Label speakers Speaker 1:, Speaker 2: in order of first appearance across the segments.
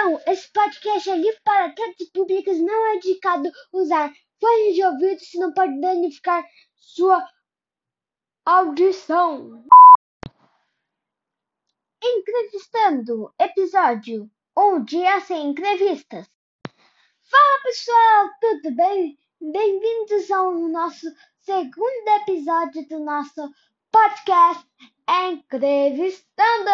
Speaker 1: Então, esse podcast é livre para todos os públicos, não é indicado usar fones de ouvido, senão pode danificar sua audição. Entrevistando, episódio Um Dia Sem Entrevistas. Fala pessoal, tudo bem? Bem-vindos ao nosso segundo episódio do nosso podcast Entrevistando.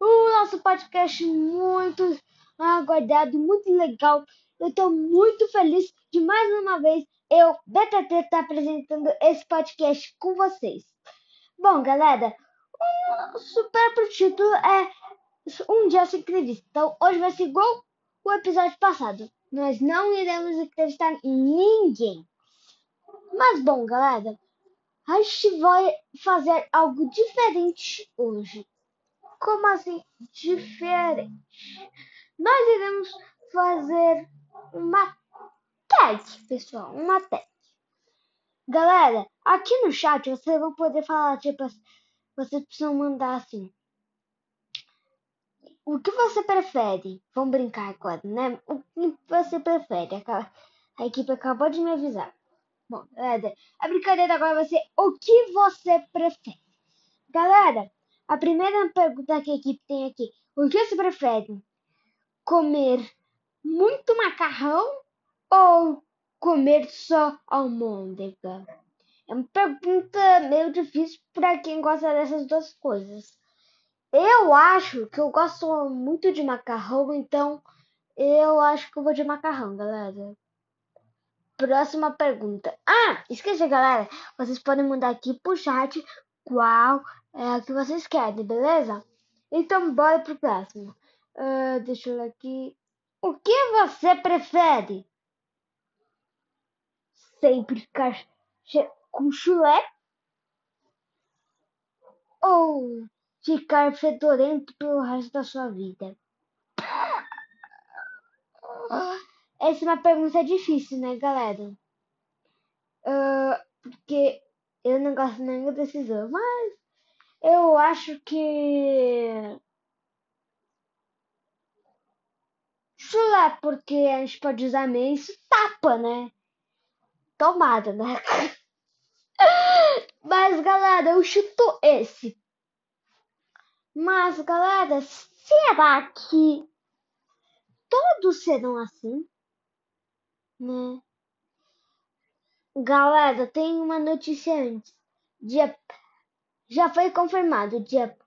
Speaker 1: O nosso podcast muito aguardado, muito legal. Eu estou muito feliz de mais uma vez eu, BTT, estar tá apresentando esse podcast com vocês. Bom, galera, o super pro título é Um Dia Sem Entrevista. Então, hoje vai ser igual o episódio passado. Nós não iremos entrevistar ninguém. Mas, bom, galera, a gente vai fazer algo diferente hoje. Como assim diferente? Nós iremos fazer uma tag, pessoal, uma tag. Galera, aqui no chat vocês vão poder falar, tipo, vocês precisam mandar assim. O que você prefere? Vamos brincar agora, né? O que você prefere? A equipe acabou de me avisar. Bom, galera, a brincadeira agora vai ser o que você prefere? Galera, a primeira pergunta que a equipe tem aqui: o que você prefere? Comer muito macarrão ou comer só almôndega? É uma pergunta meio difícil para quem gosta dessas duas coisas. Eu acho que eu gosto muito de macarrão, então eu acho que eu vou de macarrão, galera. Próxima pergunta. Ah, esqueci, galera. Vocês podem mandar aqui pro chat qual é a que vocês querem, beleza? Então, bora pro próximo. Uh, deixa eu ver aqui. O que você prefere? Sempre ficar com chulé? Ou ficar fedorento pelo resto da sua vida? Essa é uma pergunta difícil, né, galera? Uh, porque eu não gosto nenhuma decisão, mas eu acho que. Chulé, porque a gente pode usar meio tapa, né? Tomada, né? Mas, galera, eu chuto esse. Mas, galera, será que todos serão assim? Né? Galera, tem uma notícia antes. Dia já foi confirmado dia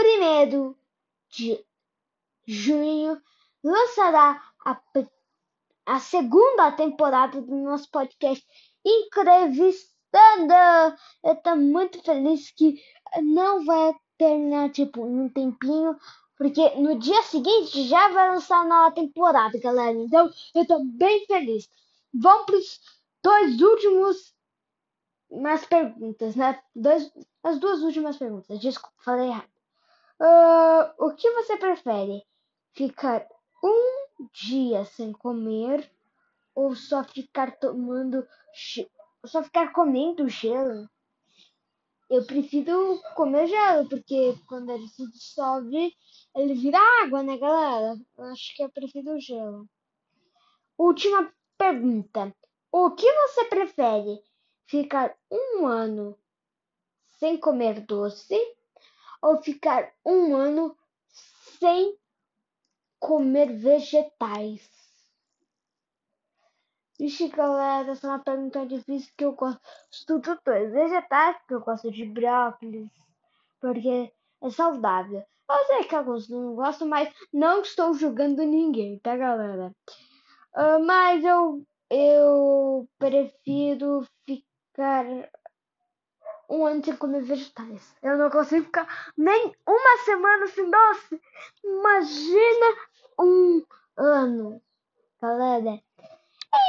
Speaker 1: 1 de junho lançará a, a segunda temporada do nosso podcast Entrevistando. Eu tô muito feliz que não vai terminar tipo um tempinho, porque no dia seguinte já vai lançar a nova temporada, galera. Então eu tô bem feliz. Vamos pros dois últimos mais perguntas, né? Dois, as duas últimas perguntas. Desculpa, falei errado. Uh, o que você prefere? Ficar um dia sem comer ou só ficar tomando só ficar comendo gelo? Eu prefiro comer gelo, porque quando ele se dissolve, ele vira água, né, galera? Eu acho que eu prefiro gelo. Última pergunta. O que você prefere? Ficar um ano sem comer doce ou ficar um ano sem comer vegetais? Vixe, galera, essa é uma pergunta difícil que eu gosto de dois vegetais, porque eu gosto de brócolis, porque é saudável. Eu sei que alguns não gostam, mas não estou julgando ninguém, tá, galera? Uh, mas eu eu prefiro ficar um ano sem comer vegetais. Eu não consigo ficar nem uma semana sem doce. Imagina um ano, galera.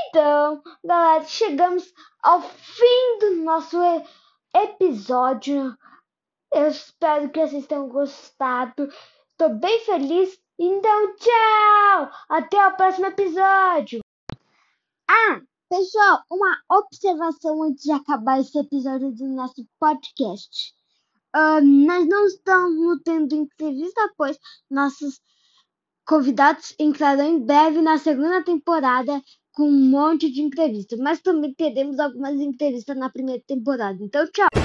Speaker 1: Então, galera, chegamos ao fim do nosso episódio. Eu espero que vocês tenham gostado. Estou bem feliz. Então, tchau! Até o próximo episódio! Ah, pessoal, uma observação antes de acabar esse episódio do nosso podcast. Uh, nós não estamos tendo entrevista, pois nossos convidados entrarão em breve na segunda temporada com um monte de entrevistas, mas também teremos algumas entrevistas na primeira temporada. Então, tchau!